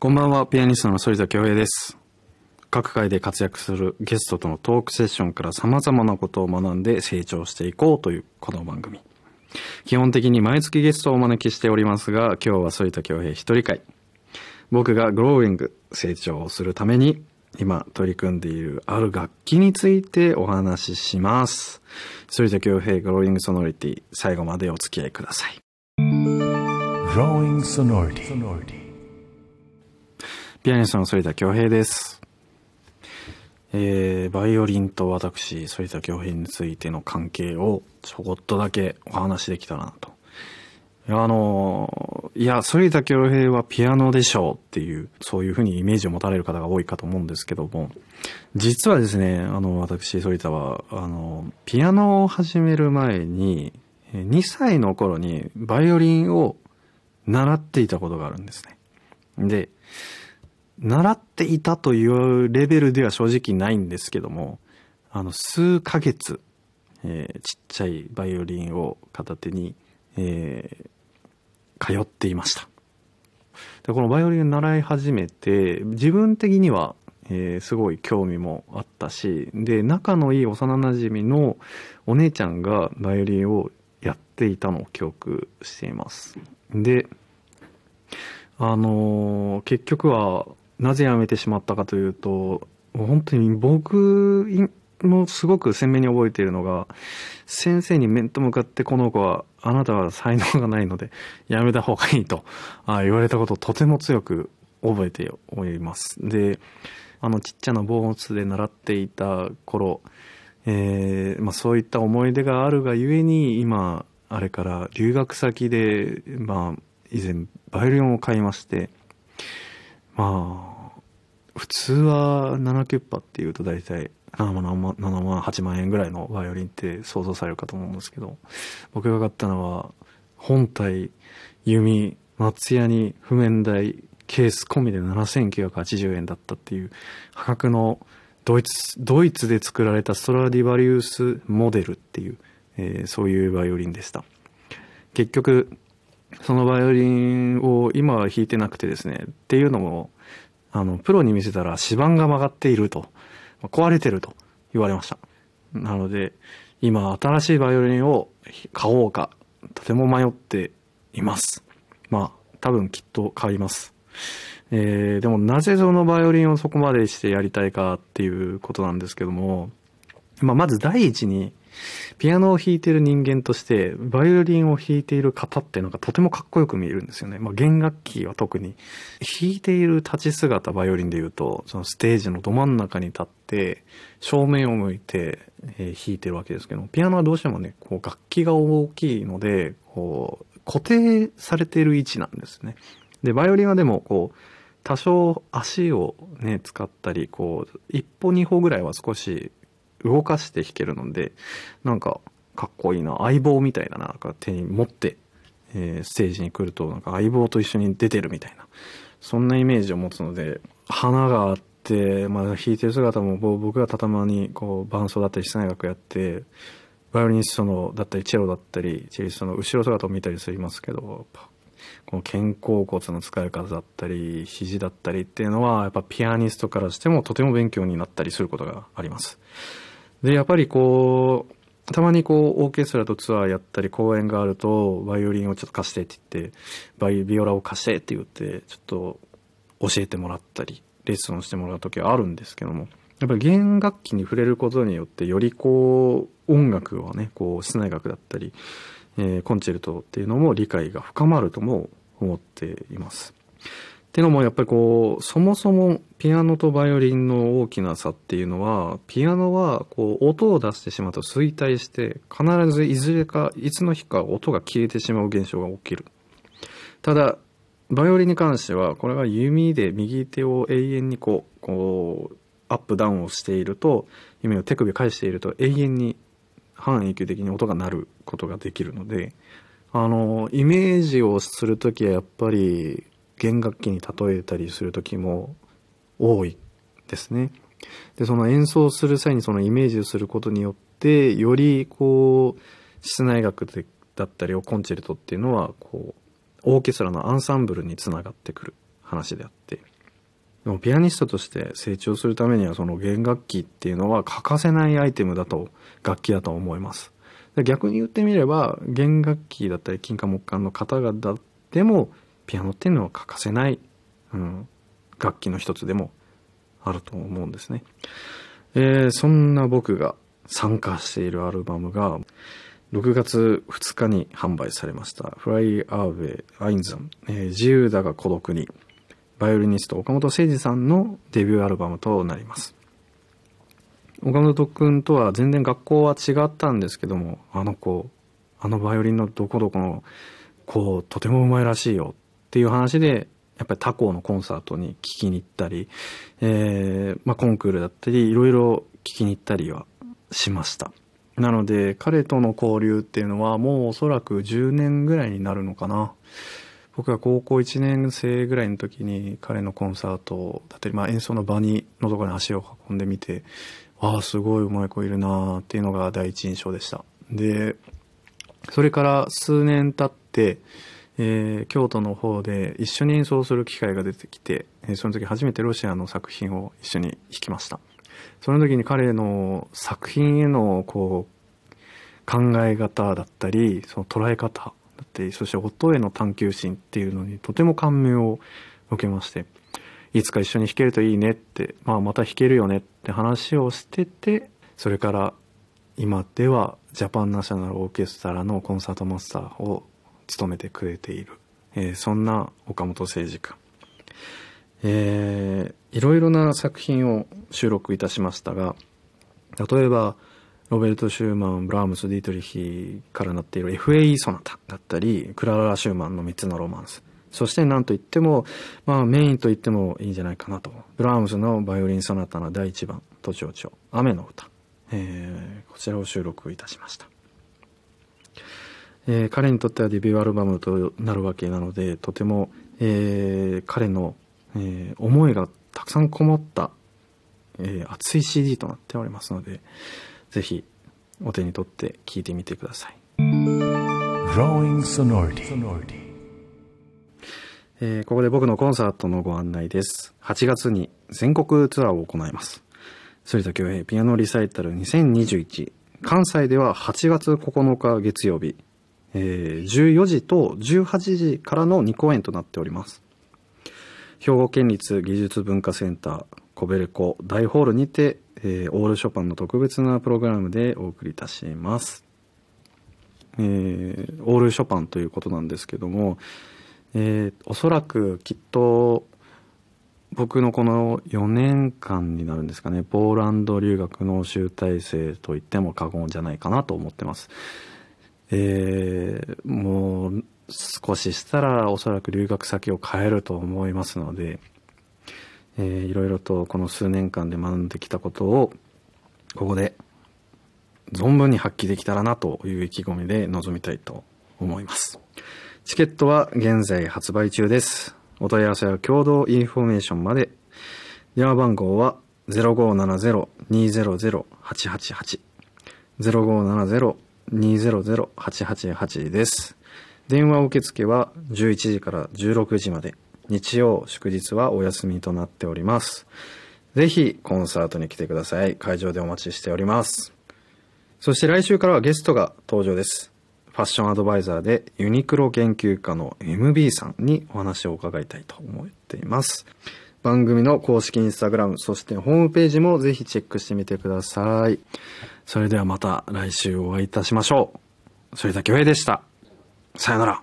こんばんは、ピアニストの反田恭平です。各界で活躍するゲストとのトークセッションから様々なことを学んで成長していこうというこの番組。基本的に毎月ゲストをお招きしておりますが、今日は反田恭平一人会。僕がグローイング、成長をするために、今取り組んでいるある楽器についてお話しします。反田恭平グローイングソノリティ、最後までお付き合いください。Growing sonority. ピアニストの反田恭平です。えー、バイオリンと私、反田恭平についての関係をちょこっとだけお話しできたらなと。あの、いや、反田恭平はピアノでしょうっていう、そういうふうにイメージを持たれる方が多いかと思うんですけども、実はですね、あの、私、反田は、あの、ピアノを始める前に、2歳の頃にバイオリンを習っていたことがあるんですね。で、習っていたというレベルでは正直ないんですけども、あの、数ヶ月、えーちっちゃいバイオリンを片手に、えー通っていました。でこのバイオリンを習い始めて、自分的には、えーすごい興味もあったし、で、仲のいい幼馴染のお姉ちゃんがバイオリンをやっていたのを記憶しています。で、あのー結局はなぜ辞めてしまったかというと本当に僕もすごく鮮明に覚えているのが先生に面と向かってこの子はあなたは才能がないのでやめた方がいいと言われたことをとても強く覚えております。であのちっちゃな棒物で習っていた頃えーまあ、そういった思い出があるがゆえに今あれから留学先で、まあ、以前バイオリンを買いましてまあ通は7キュッパっていうと大体7万7万8万円ぐらいのバイオリンって想像されるかと思うんですけど僕が買ったのは本体弓松屋に譜面台ケース込みで7980円だったっていう破格のドイツドイツで作られたストラディバリウスモデルっていう、えーそういうバイオリンでした。結局そのバイオリンを今は弾いてなくてですねっていうのもあのプロに見せたら指板が曲がっていると。壊れてると言われました。なので今新しいバイオリンを買おうか。とても迷っています。まあ多分きっと買います。えーでもなぜそのバイオリンをそこまでしてやりたいかっていうことなんですけども、まあ、まず第一にピアノを弾いている人間としてバイオリンを弾いている方っていうのがとてもかっこよく見えるんですよね。まあ、弦楽器は特に弾いている立ち姿バイオリンで言うとそのステージのど真ん中に立って正面を向いて、えー弾いてるわけですけどピアノはどうしてもねこう楽器が大きいのでこう固定されている位置なんですね。でバイオリンはでもこう多少足をね使ったりこう一歩二歩ぐらいは少し動かして弾けるのでなんかかっこいいな相棒みたいななんか手に持って、えーステージに来るとなんか相棒と一緒に出てるみたいなそんなイメージを持つので花があって、まあ、弾いてる姿も僕がたまにこう伴奏だったり室内楽やってバイオリニストのだったりチェロだったりチェリストの後ろ姿を見たりしますけどこの肩甲骨の使い方だったり肘だったりっていうのはやっぱピアニストからしてもとても勉強になったりすることがあります。でやっぱりこうたまにこうオーケストラとツアーやったり公演があるとバイオリンをちょっと貸してって言ってバイビオラを貸してって言ってちょっと教えてもらったりレッスンをしてもらう時はあるんですけどもやっぱり弦楽器に触れることによってよりこう音楽をねこう室内楽だったり、えーコンチェルトっていうのも理解が深まるとも思っています。っていうのもやっぱりこうそもそもピアノとバイオリンの大きな差っていうのはピアノはこう音を出してしまうと衰退して必ずいずれかいつの日か音が消えてしまう現象が起きる。ただバイオリンに関してはこれが弓で右手を永遠にこうこうアップダウンをしていると弓を手首返していると永遠に半永久的に音が鳴ることができるのであのイメージをする時はやっぱり弦楽器に例えたりする時も多いですね。でその演奏する際にそのイメージをすることによってよりこう室内楽でだったりコンチェルトっていうのはこうオーケストラのアンサンブルにつながってくる話であって。でもピアニストとして成長するためにはその弦楽器っていうのは欠かせないアイテムだと、楽器だと思います。逆に言ってみれば、弦楽器だったり金貨木管の方々でも、ピアノっていうのは欠かせない、うん、楽器の一つでもあると思うんですね。えーそんな僕が参加しているアルバムが、6月2日に販売されました。Fly Away Einsam、えー自由だが孤独に、バイオリニスト岡本誠二さんのデビューアルバムとなります。岡本くんとは全然学校は違ったんですけども、あの子、あのバイオリンのどこどこの子、とてもうまいらしいよっていう話で、やっぱり他校のコンサートに聞きに行ったり、えーまあ、コンクールだったり、いろいろ聞きに行ったりはしました。なので、彼との交流っていうのはもうおそらく10年ぐらいになるのかな。僕が高校1年生ぐらいの時に彼のコンサートだったり、まあ、演奏の場にのところに足を運んでみて、ああ、すごいうまい子いるなーっていうのが第一印象でした。で、それから数年経って、えー京都の方で一緒に演奏する機会が出てきて、えーその時初めてロシアの作品を一緒に弾きました。その時に彼の作品へのこう考え方だったり、その捉え方だったり、そして音への探求心っていうのにとても感銘を受けまして、いつか一緒に弾けるといいねって、まあまた弾けるよねって話をしてて、それから今ではジャパンナショナルオーケストラのコンサートマスターを務めてくれている、えーそんな岡本誠二君。えーいろいろな作品を収録いたしましたが、例えば、ロベルト・シューマン、ブラームス・ディートリヒからなっている FAE ソナタだったり、クララ・シューマンの3つのロマンス。そして何と言っても、まあメインと言ってもいいんじゃないかなと。ブラームスのバイオリン・ソナタの第1番、都庁長、雨の歌。えーこちらを収録いたしました。えー彼にとってはデビューアルバムとなるわけなので、とても、えー彼の、えー思いがたくさんこもった、えー熱い CD となっておりますので、ぜひお手に取って聴いてみてください。Growing Sonority. えーここで僕のコンサートのご案内です。8月に全国ツアーを行います。反田恭平ピアノリサイタル2021。関西では8月9日月曜日、えー14時と18時からの2公演となっております。兵庫県立技術文化センターコベレコ大ホールにて、えーオールショパンの特別なプログラムでお送りいたします。えーオールショパンということなんですけども、えーおそらくきっと僕のこの4年間になるんですかねポーランド留学の集大成と言っても過言じゃないかなと思ってます。えーもう少ししたらおそらく留学先を変えると思いますので、えーいろいろとこの数年間で学んできたことをここで存分に発揮できたらなという意気込みで臨みたいと思います。チケットは現在発売中です。お問い合わせはキョードーインフォメーションまで。電話番号は0570-200-888 0570-200です。電話受付は11時から16時まで。日曜、祝日はお休みとなっております。ぜひコンサートに来てください。会場でお待ちしております。そして来週からはゲストが登場です。ファッションアドバイザーでユニクロ研究家の MB さんにお話を伺いたいと思っています。番組の公式インスタグラム、そしてホームページもぜひチェックしてみてください。それではまた来週お会いいたしましょう。それだけお平でした。さよなら。